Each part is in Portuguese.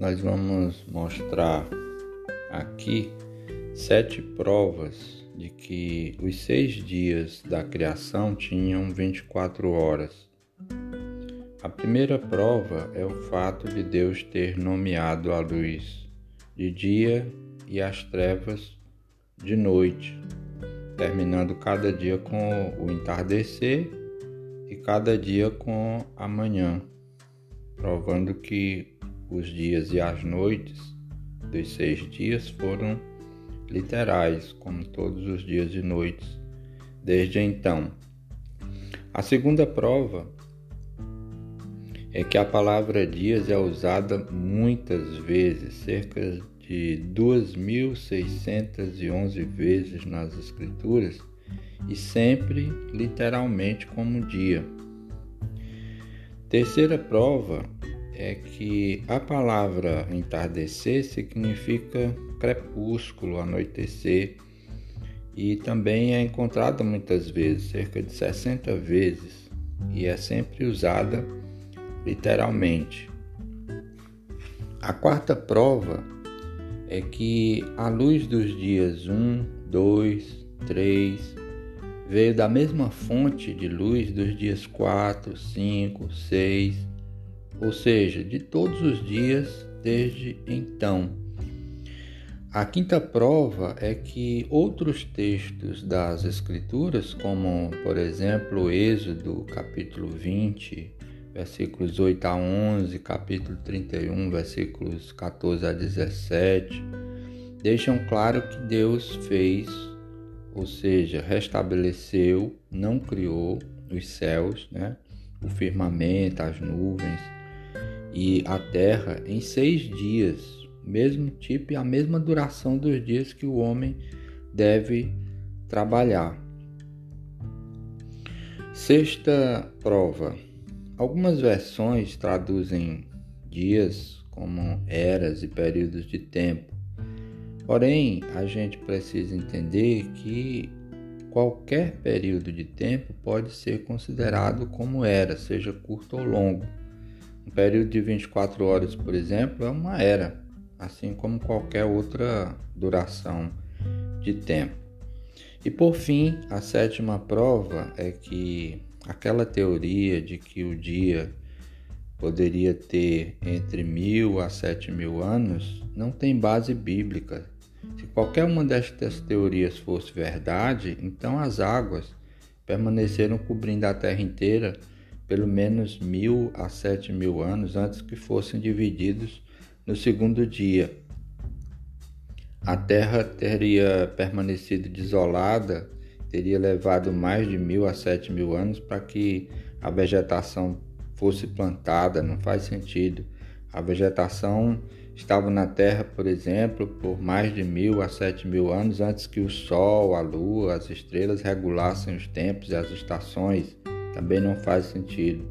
nós vamos mostrar aqui sete provas de que os seis dias da criação tinham 24 horas. A primeira prova é o fato de Deus ter nomeado a luz de dia e as trevas de noite, terminando cada dia com o entardecer e cada dia com a manhã, provando que os dias e as noites dos seis dias foram literais, como todos os dias e noites desde então. A segunda prova é que a palavra dias é usada muitas vezes, cerca de 2.611 vezes nas Escrituras, e sempre literalmente como dia. Terceira prova é que a palavra entardecer significa crepúsculo, anoitecer, e também é encontrada muitas vezes, cerca de 60 vezes, e é sempre usada literalmente. A quarta prova é que a luz dos dias 1, 2, 3 veio da mesma fonte de luz dos dias 4, 5, 6, ou seja, de todos os dias desde então. A quinta prova é que outros textos das Escrituras, como por exemplo Êxodo capítulo 20, versículos 8 a 11, capítulo 31, versículos 14 a 17, deixam claro que Deus fez, ou seja, restabeleceu, não criou os céus, né? o firmamento, as nuvens e a terra em seis dias, mesmo tipo e a mesma duração dos dias que o homem deve trabalhar. Sexta prova Algumas versões traduzem dias como eras e períodos de tempo. Porém, a gente precisa entender que qualquer período de tempo pode ser considerado como era, seja curto ou longo. Um período de 24 horas, por exemplo, é uma era, assim como qualquer outra duração de tempo. E por fim, a sétima prova é que aquela teoria de que o dia poderia ter entre mil a sete mil anos não tem base bíblica. Se qualquer uma destas teorias fosse verdade, então as águas permaneceram cobrindo a Terra inteira pelo menos mil a sete mil anos antes que fossem divididos no segundo dia. A Terra teria permanecido desolada teria levado mais de mil a sete mil anos para que a vegetação fosse plantada, não faz sentido. A vegetação estava na Terra, por exemplo, por mais de mil a sete mil anos antes que o Sol, a Lua, as estrelas regulassem os tempos e as estações. Também não faz sentido.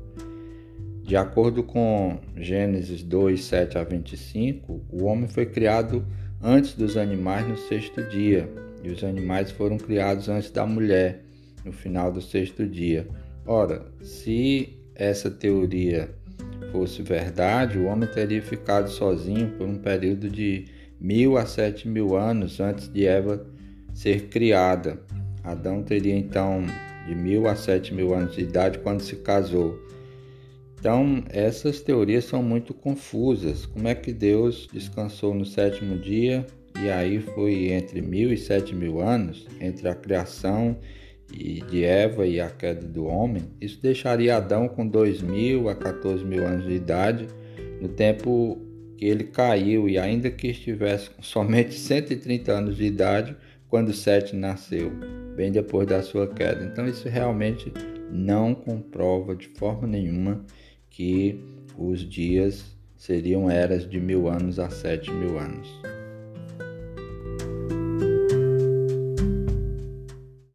De acordo com Gênesis 2, 7 a 25, o homem foi criado antes dos animais no sexto dia, e os animais foram criados antes da mulher, no final do sexto dia. Ora, se essa teoria fosse verdade, o homem teria ficado sozinho por um período de mil a sete mil anos antes de Eva ser criada. Adão teria então de mil a sete mil anos de idade quando se casou. Então, essas teorias são muito confusas. Como é que Deus descansou no sétimo dia e aí foi entre mil e sete mil anos entre a criação de Eva e a queda do homem. Isso deixaria Adão com dois mil a 14 mil anos de idade no tempo que ele caiu e ainda que estivesse com somente 130 anos de idade quando Sete nasceu, bem depois da sua queda. Então isso realmente não comprova de forma nenhuma que os dias seriam eras de mil anos a sete mil anos.